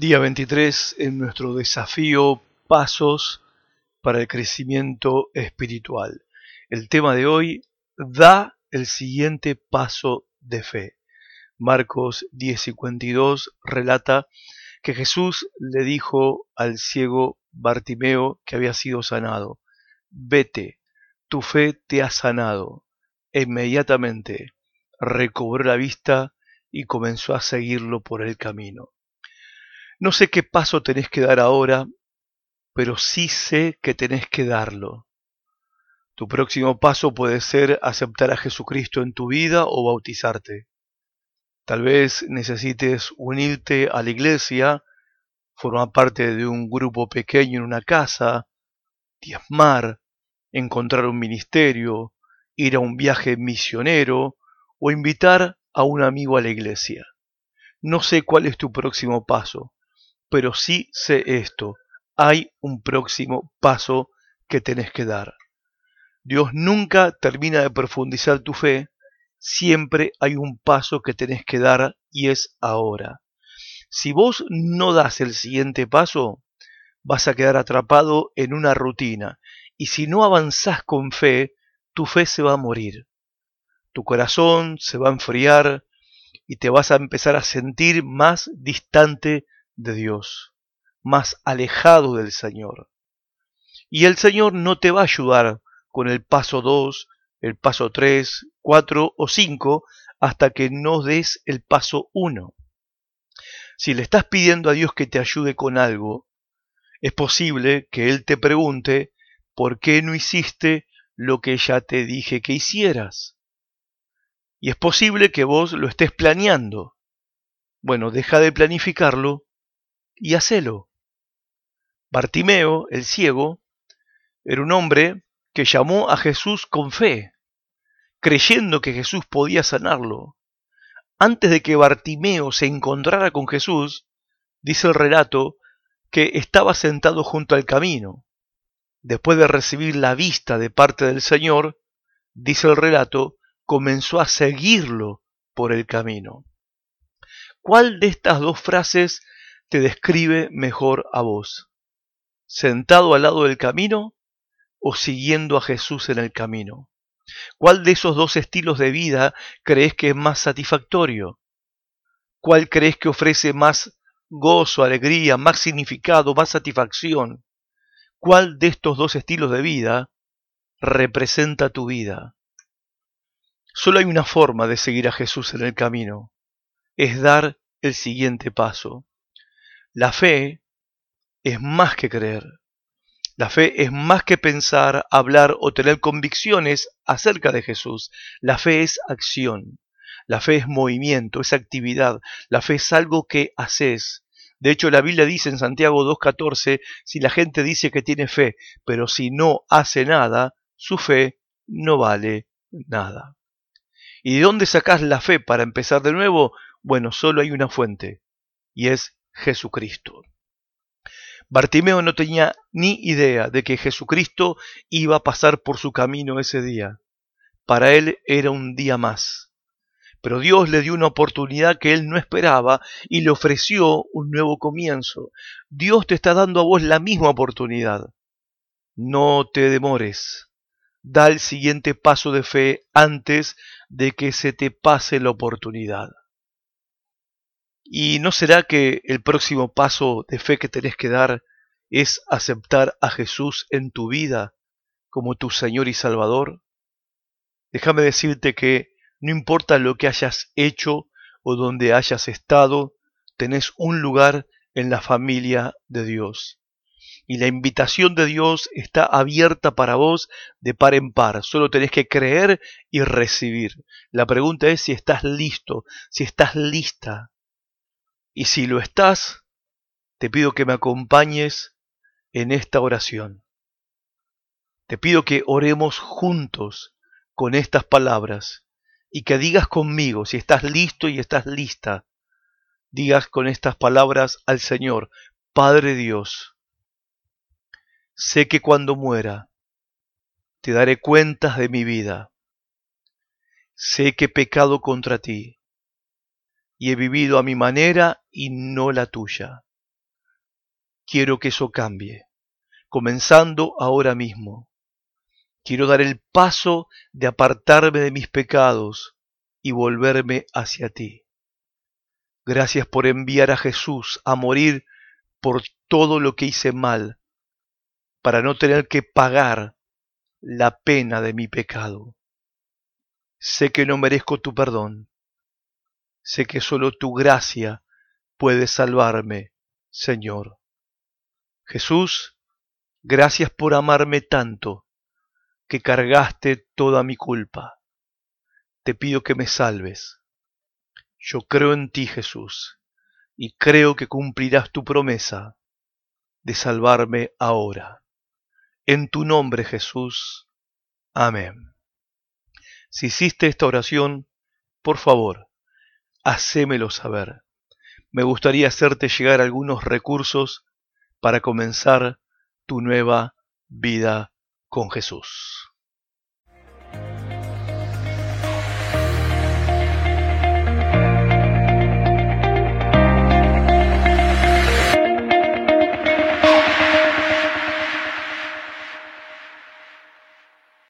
Día 23 en nuestro desafío Pasos para el crecimiento espiritual. El tema de hoy, da el siguiente paso de fe. Marcos 10:52 relata que Jesús le dijo al ciego Bartimeo que había sido sanado, vete, tu fe te ha sanado. E inmediatamente recobró la vista y comenzó a seguirlo por el camino. No sé qué paso tenés que dar ahora, pero sí sé que tenés que darlo. Tu próximo paso puede ser aceptar a Jesucristo en tu vida o bautizarte. Tal vez necesites unirte a la iglesia, formar parte de un grupo pequeño en una casa, diezmar, encontrar un ministerio, ir a un viaje misionero o invitar a un amigo a la iglesia. No sé cuál es tu próximo paso, pero sí sé esto, hay un próximo paso que tenés que dar. Dios nunca termina de profundizar tu fe, siempre hay un paso que tenés que dar y es ahora. Si vos no das el siguiente paso, vas a quedar atrapado en una rutina y si no avanzás con fe, tu fe se va a morir. Tu corazón se va a enfriar y te vas a empezar a sentir más distante de Dios, más alejado del Señor. Y el Señor no te va a ayudar con el paso 2, el paso 3, 4 o 5 hasta que no des el paso 1. Si le estás pidiendo a Dios que te ayude con algo, es posible que Él te pregunte por qué no hiciste lo que ya te dije que hicieras. Y es posible que vos lo estés planeando. Bueno, deja de planificarlo y hacelo. Bartimeo, el ciego, era un hombre que llamó a Jesús con fe, creyendo que Jesús podía sanarlo. Antes de que Bartimeo se encontrara con Jesús, dice el relato que estaba sentado junto al camino. Después de recibir la vista de parte del Señor, dice el relato, comenzó a seguirlo por el camino. ¿Cuál de estas dos frases te describe mejor a vos? ¿Sentado al lado del camino o siguiendo a Jesús en el camino? ¿Cuál de esos dos estilos de vida crees que es más satisfactorio? ¿Cuál crees que ofrece más gozo, alegría, más significado, más satisfacción? ¿Cuál de estos dos estilos de vida representa tu vida? Solo hay una forma de seguir a Jesús en el camino, es dar el siguiente paso. La fe es más que creer. La fe es más que pensar, hablar o tener convicciones acerca de Jesús. La fe es acción. La fe es movimiento, es actividad. La fe es algo que haces. De hecho, la Biblia dice en Santiago 2.14, si la gente dice que tiene fe, pero si no hace nada, su fe no vale nada. ¿Y de dónde sacás la fe para empezar de nuevo? Bueno, solo hay una fuente, y es Jesucristo. Bartimeo no tenía ni idea de que Jesucristo iba a pasar por su camino ese día. Para él era un día más. Pero Dios le dio una oportunidad que él no esperaba y le ofreció un nuevo comienzo. Dios te está dando a vos la misma oportunidad. No te demores. Da el siguiente paso de fe antes de que se te pase la oportunidad. ¿Y no será que el próximo paso de fe que tenés que dar es aceptar a Jesús en tu vida como tu Señor y Salvador? Déjame decirte que no importa lo que hayas hecho o donde hayas estado, tenés un lugar en la familia de Dios. Y la invitación de Dios está abierta para vos de par en par. Solo tenés que creer y recibir. La pregunta es si estás listo, si estás lista y si lo estás, te pido que me acompañes en esta oración. Te pido que oremos juntos con estas palabras y que digas conmigo, si estás listo y estás lista, digas con estas palabras al Señor, Padre Dios, sé que cuando muera te daré cuentas de mi vida. Sé que he pecado contra ti y he vivido a mi manera y no la tuya. quiero que eso cambie, comenzando ahora mismo. Quiero dar el paso de apartarme de mis pecados y volverme hacia ti. Gracias por enviar a Jesús a morir por todo lo que hice mal, para no tener que pagar la pena de mi pecado. Sé que no merezco tu perdón. Sé que solo tu gracia puede salvarme, Señor. Jesús, gracias por amarme tanto que cargaste toda mi culpa. Te pido que me salves. Yo creo en ti, Jesús, y creo que cumplirás tu promesa de salvarme ahora. En tu nombre, Jesús. Amén. Si hiciste esta oración, por favor, hacémelo saber. Me gustaría hacerte llegar algunos recursos para comenzar tu nueva vida con Jesús.